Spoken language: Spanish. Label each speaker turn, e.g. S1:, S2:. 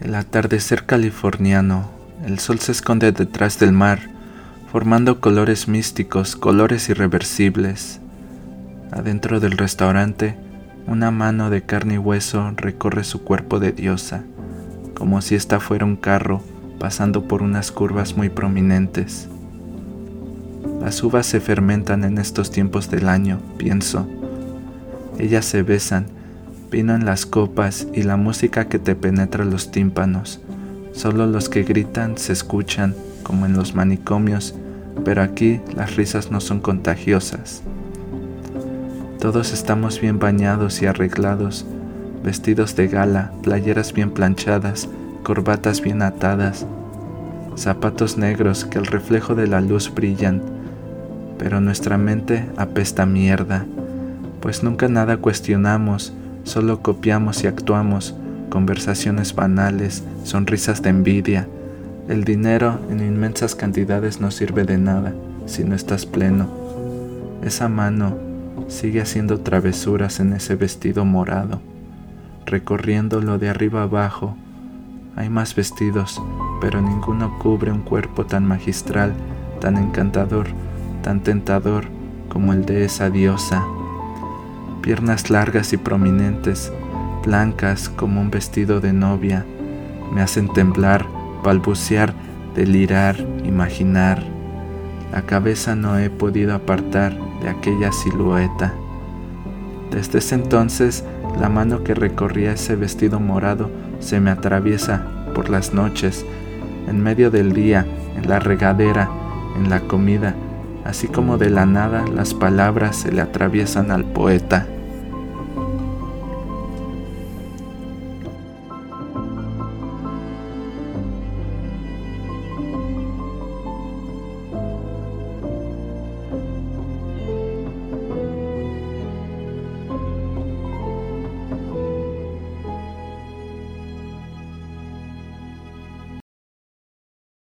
S1: El atardecer californiano, el sol se esconde detrás del mar, formando colores místicos, colores irreversibles. Adentro del restaurante, una mano de carne y hueso recorre su cuerpo de diosa, como si ésta fuera un carro pasando por unas curvas muy prominentes. Las uvas se fermentan en estos tiempos del año, pienso. Ellas se besan vino en las copas y la música que te penetra los tímpanos. Solo los que gritan se escuchan, como en los manicomios, pero aquí las risas no son contagiosas. Todos estamos bien bañados y arreglados, vestidos de gala, playeras bien planchadas, corbatas bien atadas, zapatos negros que al reflejo de la luz brillan, pero nuestra mente apesta mierda, pues nunca nada cuestionamos, Solo copiamos y actuamos, conversaciones banales, sonrisas de envidia. El dinero en inmensas cantidades no sirve de nada si no estás pleno. Esa mano sigue haciendo travesuras en ese vestido morado, recorriéndolo de arriba abajo. Hay más vestidos, pero ninguno cubre un cuerpo tan magistral, tan encantador, tan tentador como el de esa diosa piernas largas y prominentes, blancas como un vestido de novia, me hacen temblar, balbucear, delirar, imaginar. La cabeza no he podido apartar de aquella silueta. Desde ese entonces, la mano que recorría ese vestido morado se me atraviesa por las noches, en medio del día, en la regadera, en la comida, así como de la nada las palabras se le atraviesan al poeta.